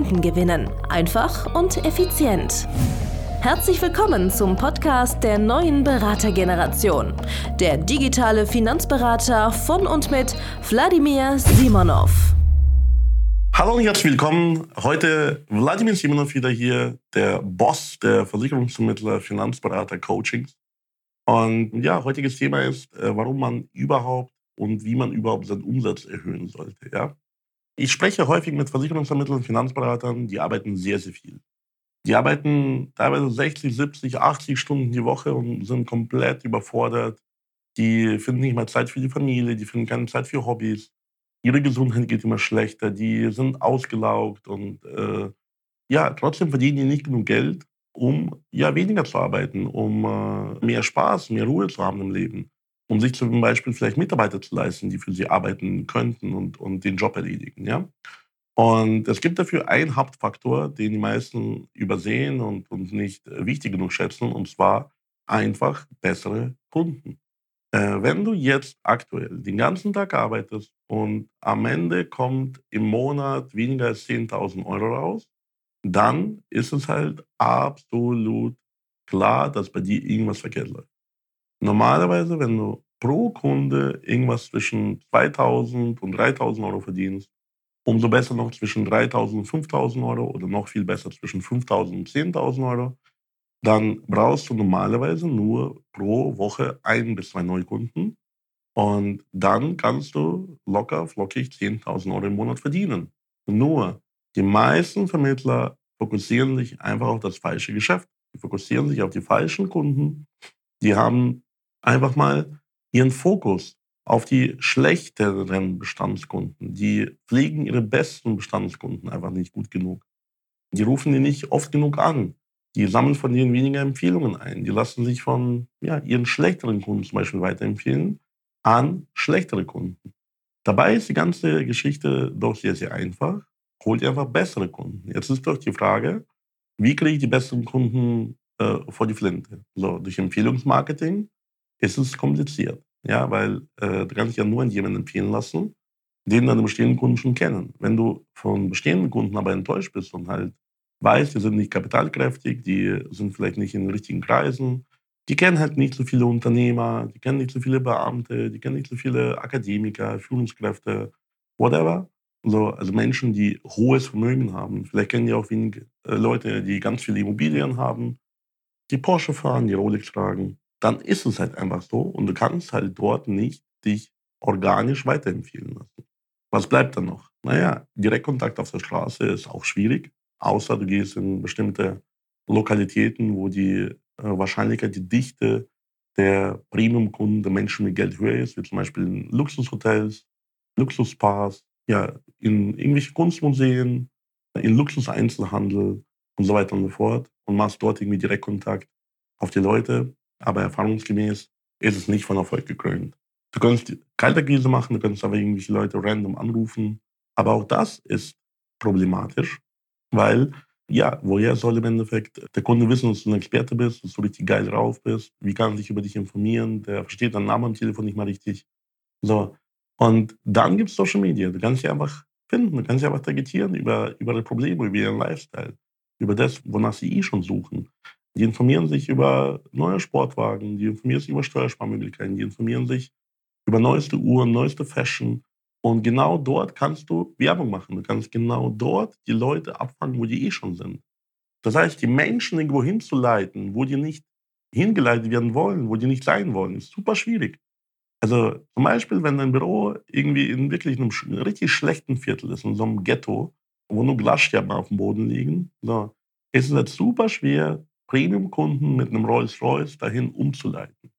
Kunden gewinnen. Einfach und effizient. Herzlich willkommen zum Podcast der neuen Beratergeneration. Der digitale Finanzberater von und mit Wladimir Simonov. Hallo und herzlich willkommen. Heute Wladimir Simonov wieder hier, der Boss der Versicherungsvermittler, Finanzberater, Coachings. Und ja, heutiges Thema ist, äh, warum man überhaupt und wie man überhaupt seinen Umsatz erhöhen sollte. Ja? Ich spreche häufig mit Versicherungsvermittlern, Finanzberatern, die arbeiten sehr, sehr viel. Die arbeiten teilweise 60, 70, 80 Stunden die Woche und sind komplett überfordert. Die finden nicht mal Zeit für die Familie, die finden keine Zeit für Hobbys. Ihre Gesundheit geht immer schlechter, die sind ausgelaugt und äh, ja, trotzdem verdienen die nicht genug Geld, um ja weniger zu arbeiten, um äh, mehr Spaß, mehr Ruhe zu haben im Leben um sich zum Beispiel vielleicht Mitarbeiter zu leisten, die für sie arbeiten könnten und, und den Job erledigen. Ja? Und es gibt dafür einen Hauptfaktor, den die meisten übersehen und, und nicht wichtig genug schätzen, und zwar einfach bessere Kunden. Äh, wenn du jetzt aktuell den ganzen Tag arbeitest und am Ende kommt im Monat weniger als 10.000 Euro raus, dann ist es halt absolut klar, dass bei dir irgendwas verkehrt läuft. Normalerweise, wenn du pro Kunde irgendwas zwischen 2000 und 3000 Euro verdienst, umso besser noch zwischen 3000 und 5000 Euro oder noch viel besser zwischen 5000 und 10.000 Euro, dann brauchst du normalerweise nur pro Woche ein bis zwei Neukunden und dann kannst du locker, flockig 10.000 Euro im Monat verdienen. Nur die meisten Vermittler fokussieren sich einfach auf das falsche Geschäft. Die fokussieren sich auf die falschen Kunden. Die haben einfach mal ihren Fokus auf die schlechteren Bestandskunden. Die pflegen ihre besten Bestandskunden einfach nicht gut genug. Die rufen die nicht oft genug an. Die sammeln von denen weniger Empfehlungen ein. Die lassen sich von ja, ihren schlechteren Kunden zum Beispiel weiterempfehlen an schlechtere Kunden. Dabei ist die ganze Geschichte doch sehr, sehr einfach. Holt ihr einfach bessere Kunden. Jetzt ist doch die Frage, wie kriege ich die besseren Kunden äh, vor die Flinte? So, durch Empfehlungsmarketing ist es kompliziert. Ja, weil äh, du kannst dich ja nur an jemanden empfehlen lassen, den deine bestehenden Kunden schon kennen. Wenn du von bestehenden Kunden aber enttäuscht bist und halt weißt, die sind nicht kapitalkräftig, die sind vielleicht nicht in den richtigen Kreisen, die kennen halt nicht so viele Unternehmer, die kennen nicht so viele Beamte, die kennen nicht so viele Akademiker, Führungskräfte, whatever. So, also Menschen, die hohes Vermögen haben. Vielleicht kennen die auch wenige äh, Leute, die ganz viele Immobilien haben, die Porsche fahren, die Rolex tragen dann ist es halt einfach so und du kannst halt dort nicht dich organisch weiterempfehlen lassen. Was bleibt dann noch? Naja, Direktkontakt auf der Straße ist auch schwierig, außer du gehst in bestimmte Lokalitäten, wo die äh, Wahrscheinlichkeit, die Dichte der Premium-Kunden, der Menschen mit Geld höher ist, wie zum Beispiel in Luxushotels, Luxuspas, ja, in irgendwelche Kunstmuseen, in Luxuseinzelhandel und so weiter und so fort und machst dort irgendwie Direktkontakt auf die Leute, aber erfahrungsgemäß ist es nicht von Erfolg gekrönt. Du kannst Kalterkrise machen, du kannst aber irgendwelche Leute random anrufen. Aber auch das ist problematisch, weil, ja, woher soll im Endeffekt der Kunde wissen, dass du ein Experte bist, dass du richtig geil drauf bist? Wie kann er sich über dich informieren? Der versteht deinen Namen am Telefon nicht mal richtig. So. Und dann gibt es Social Media. Du kannst sie einfach finden, du kannst sie einfach targetieren über, über die Probleme, über ihren Lifestyle, über das, wonach sie eh schon suchen. Die informieren sich über neue Sportwagen, die informieren sich über Steuersparmöglichkeiten, die informieren sich über neueste Uhren, neueste Fashion. Und genau dort kannst du Werbung machen. Du kannst genau dort die Leute abfangen, wo die eh schon sind. Das heißt, die Menschen irgendwo hinzuleiten, wo die nicht hingeleitet werden wollen, wo die nicht sein wollen, ist super schwierig. Also zum Beispiel, wenn dein Büro irgendwie in wirklich einem richtig schlechten Viertel ist, in so einem Ghetto, wo nur Glasscherben auf dem Boden liegen, so, ist es halt super schwer, Premium-Kunden mit einem Rolls-Royce dahin umzuleiten.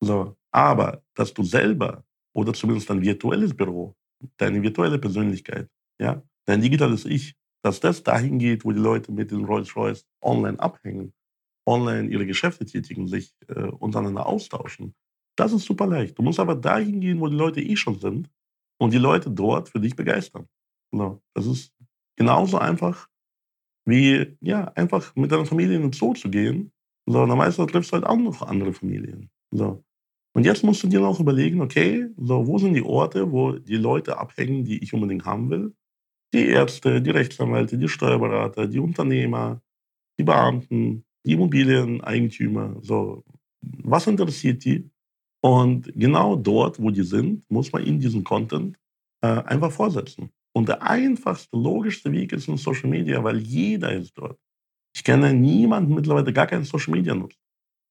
So. Aber dass du selber oder zumindest dein virtuelles Büro, deine virtuelle Persönlichkeit, ja, dein digitales Ich, dass das dahin geht, wo die Leute mit den Rolls-Royce online abhängen, online ihre Geschäfte tätigen, sich äh, untereinander austauschen. Das ist super leicht. Du musst aber dahin gehen, wo die Leute eh schon sind und die Leute dort für dich begeistern. So, das ist genauso einfach wie ja einfach mit deiner Familie in den Zoo zu gehen. So, normalerweise triffst du halt auch noch andere Familien. So. Und jetzt musst du dir noch überlegen, okay, so, wo sind die Orte, wo die Leute abhängen, die ich unbedingt haben will? Die Ärzte, die Rechtsanwälte, die Steuerberater, die Unternehmer, die Beamten, die Immobilieneigentümer. So, was interessiert die? Und genau dort, wo die sind, muss man ihnen diesen Content äh, einfach vorsetzen. Und der einfachste, logischste Weg ist in Social Media, weil jeder ist dort. Ich kenne niemanden mittlerweile, der gar kein Social Media nutzt.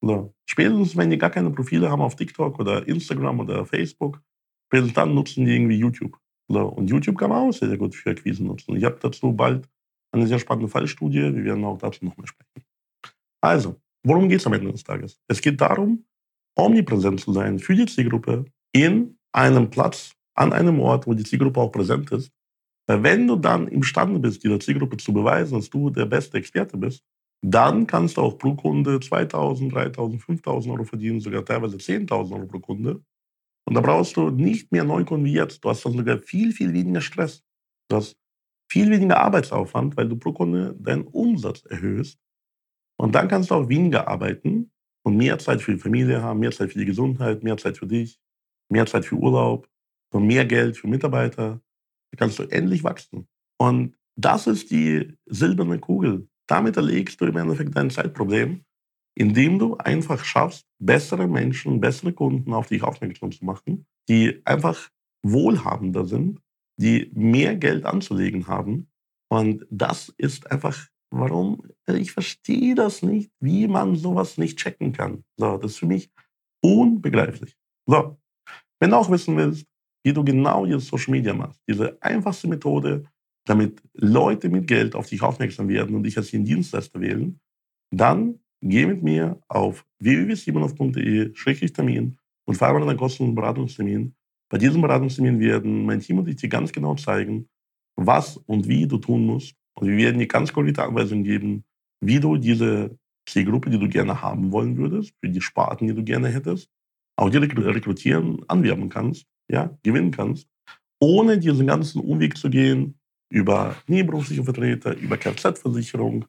So. Spätestens, wenn die gar keine Profile haben auf TikTok oder Instagram oder Facebook, spätestens dann nutzen die irgendwie YouTube. So. Und YouTube kann man auch sehr, gut für Akquise nutzen. Ich habe dazu bald eine sehr spannende Fallstudie. Wir werden auch dazu nochmal sprechen. Also, worum geht es am Ende des Tages? Es geht darum, omnipräsent zu sein für die Zielgruppe in einem Platz, an einem Ort, wo die Zielgruppe auch präsent ist. Wenn du dann imstande bist, dieser Zielgruppe zu beweisen, dass du der beste Experte bist, dann kannst du auch pro Kunde 2.000, 3.000, 5.000 Euro verdienen, sogar teilweise 10.000 Euro pro Kunde. Und da brauchst du nicht mehr Neukunden wie jetzt. Du hast dann sogar viel, viel weniger Stress. Du hast viel weniger Arbeitsaufwand, weil du pro Kunde deinen Umsatz erhöhst. Und dann kannst du auch weniger arbeiten und mehr Zeit für die Familie haben, mehr Zeit für die Gesundheit, mehr Zeit für dich, mehr Zeit für Urlaub und mehr Geld für Mitarbeiter. Da kannst du endlich wachsen. Und das ist die silberne Kugel, damit erlegst du im Endeffekt dein Zeitproblem, indem du einfach schaffst, bessere Menschen, bessere Kunden auf dich aufmerksam zu machen, die einfach wohlhabender sind, die mehr Geld anzulegen haben. Und das ist einfach, warum, ich verstehe das nicht, wie man sowas nicht checken kann. So, das ist für mich unbegreiflich. So, wenn du auch wissen willst, wie du genau jetzt Social Media machst, diese einfachste Methode, damit Leute mit Geld auf dich aufmerksam werden und dich als ihren Dienstleister wählen, dann geh mit mir auf www.simonov.de-termin und vereinbare einen kostenlosen Beratungstermin. Bei diesem Beratungstermin werden mein Team und ich dir ganz genau zeigen, was und wie du tun musst. Und wir werden dir ganz konkrete Anweisungen geben, wie du diese Zielgruppe, die du gerne haben wollen würdest, für die Sparten, die du gerne hättest, auch die rekrutieren, anwerben kannst, ja, gewinnen kannst, ohne diesen ganzen Umweg zu gehen, über nebenberufliche Vertreter, über Kfz-Versicherung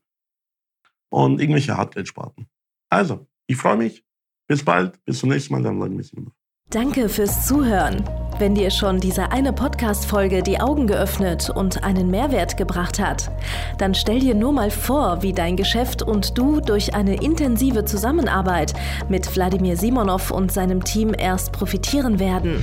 und irgendwelche Hartgeldsparten. Also, ich freue mich. Bis bald. Bis zum nächsten Mal. Dann Vladimir Simonov. Danke fürs Zuhören. Wenn dir schon diese eine Podcast-Folge die Augen geöffnet und einen Mehrwert gebracht hat, dann stell dir nur mal vor, wie dein Geschäft und du durch eine intensive Zusammenarbeit mit Wladimir Simonov und seinem Team erst profitieren werden.